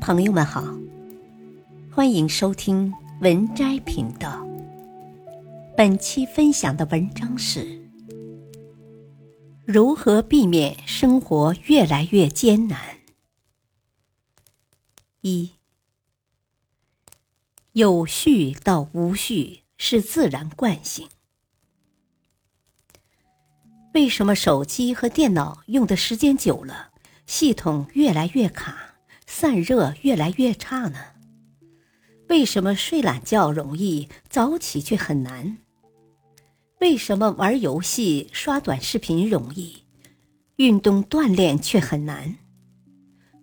朋友们好，欢迎收听文摘频道。本期分享的文章是：如何避免生活越来越艰难？一，有序到无序是自然惯性。为什么手机和电脑用的时间久了，系统越来越卡，散热越来越差呢？为什么睡懒觉容易，早起却很难？为什么玩游戏、刷短视频容易，运动锻炼却很难？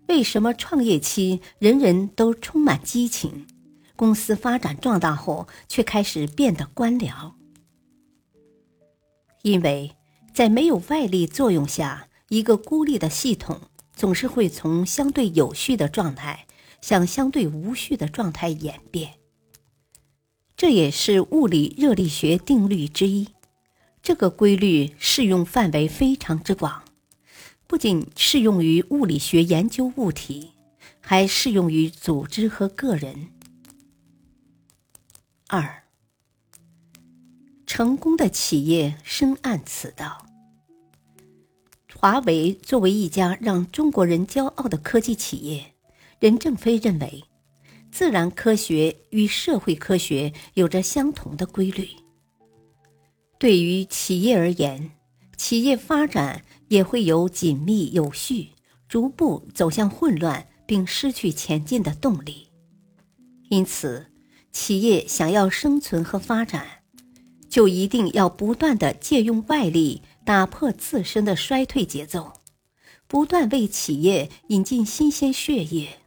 为什么创业期人人都充满激情，公司发展壮大后却开始变得官僚？因为。在没有外力作用下，一个孤立的系统总是会从相对有序的状态向相对无序的状态演变。这也是物理热力学定律之一。这个规律适用范围非常之广，不仅适用于物理学研究物体，还适用于组织和个人。二，成功的企业深谙此道。华为作为一家让中国人骄傲的科技企业，任正非认为，自然科学与社会科学有着相同的规律。对于企业而言，企业发展也会有紧密有序，逐步走向混乱并失去前进的动力。因此，企业想要生存和发展，就一定要不断的借用外力。打破自身的衰退节奏，不断为企业引进新鲜血液，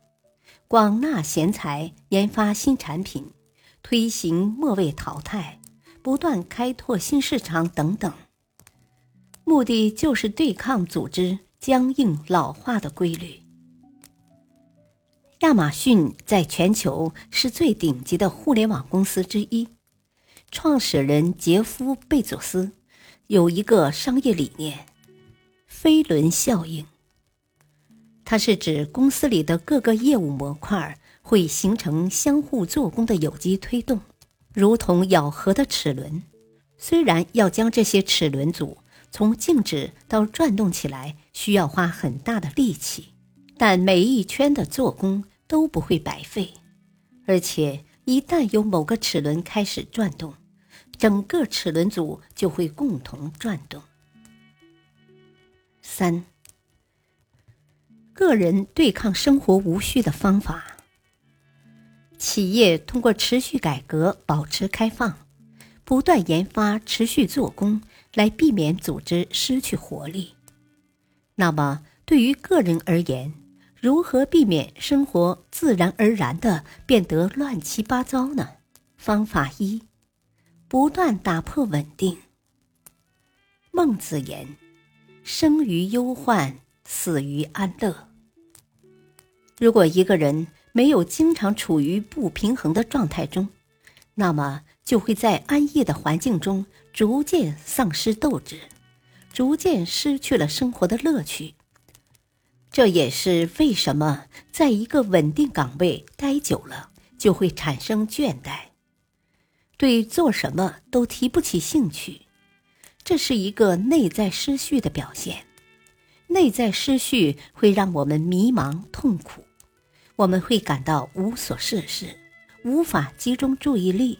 广纳贤才，研发新产品，推行末位淘汰，不断开拓新市场等等。目的就是对抗组织僵硬老化的规律。亚马逊在全球是最顶级的互联网公司之一，创始人杰夫·贝佐斯。有一个商业理念——飞轮效应。它是指公司里的各个业务模块会形成相互做功的有机推动，如同咬合的齿轮。虽然要将这些齿轮组从静止到转动起来需要花很大的力气，但每一圈的做工都不会白费。而且一旦有某个齿轮开始转动，整个齿轮组就会共同转动。三，个人对抗生活无序的方法。企业通过持续改革、保持开放、不断研发、持续做工，来避免组织失去活力。那么，对于个人而言，如何避免生活自然而然的变得乱七八糟呢？方法一。不断打破稳定。孟子言：“生于忧患，死于安乐。”如果一个人没有经常处于不平衡的状态中，那么就会在安逸的环境中逐渐丧失斗志，逐渐失去了生活的乐趣。这也是为什么在一个稳定岗位待久了，就会产生倦怠。对做什么都提不起兴趣，这是一个内在失序的表现。内在失序会让我们迷茫痛苦，我们会感到无所事事，无法集中注意力。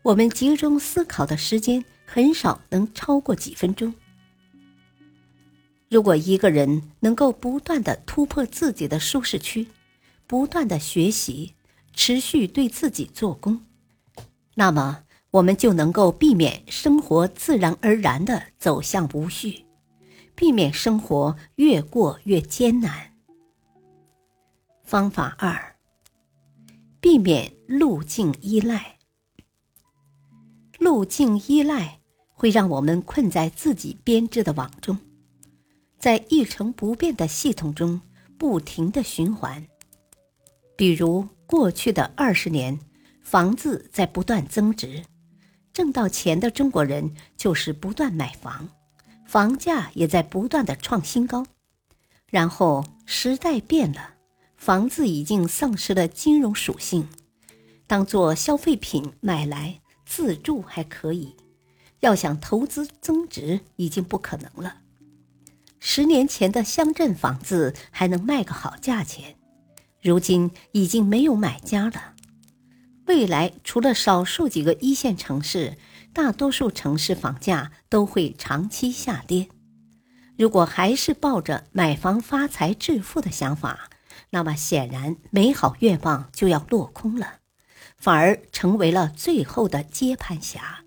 我们集中思考的时间很少能超过几分钟。如果一个人能够不断的突破自己的舒适区，不断的学习，持续对自己做工。那么，我们就能够避免生活自然而然的走向无序，避免生活越过越艰难。方法二：避免路径依赖。路径依赖会让我们困在自己编织的网中，在一成不变的系统中不停的循环。比如过去的二十年。房子在不断增值，挣到钱的中国人就是不断买房，房价也在不断的创新高。然后时代变了，房子已经丧失了金融属性，当做消费品买来自住还可以，要想投资增值已经不可能了。十年前的乡镇房子还能卖个好价钱，如今已经没有买家了。未来除了少数几个一线城市，大多数城市房价都会长期下跌。如果还是抱着买房发财致富的想法，那么显然美好愿望就要落空了，反而成为了最后的接盘侠。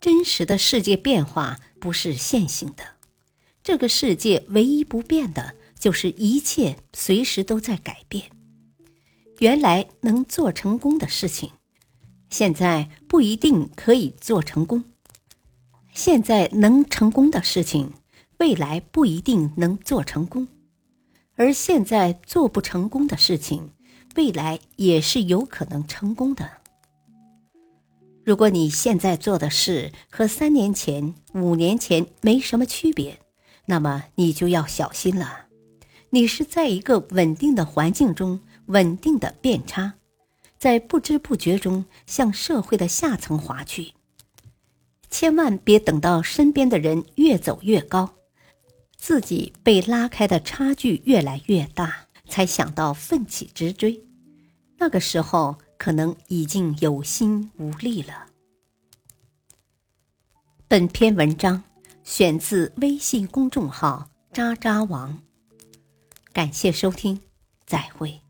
真实的世界变化不是线性的，这个世界唯一不变的就是一切随时都在改变。原来能做成功的事情，现在不一定可以做成功；现在能成功的事情，未来不一定能做成功；而现在做不成功的事情，未来也是有可能成功的。如果你现在做的事和三年前、五年前没什么区别，那么你就要小心了。你是在一个稳定的环境中稳定的变差，在不知不觉中向社会的下层滑去。千万别等到身边的人越走越高，自己被拉开的差距越来越大，才想到奋起直追。那个时候。可能已经有心无力了。本篇文章选自微信公众号“渣渣王”，感谢收听，再会。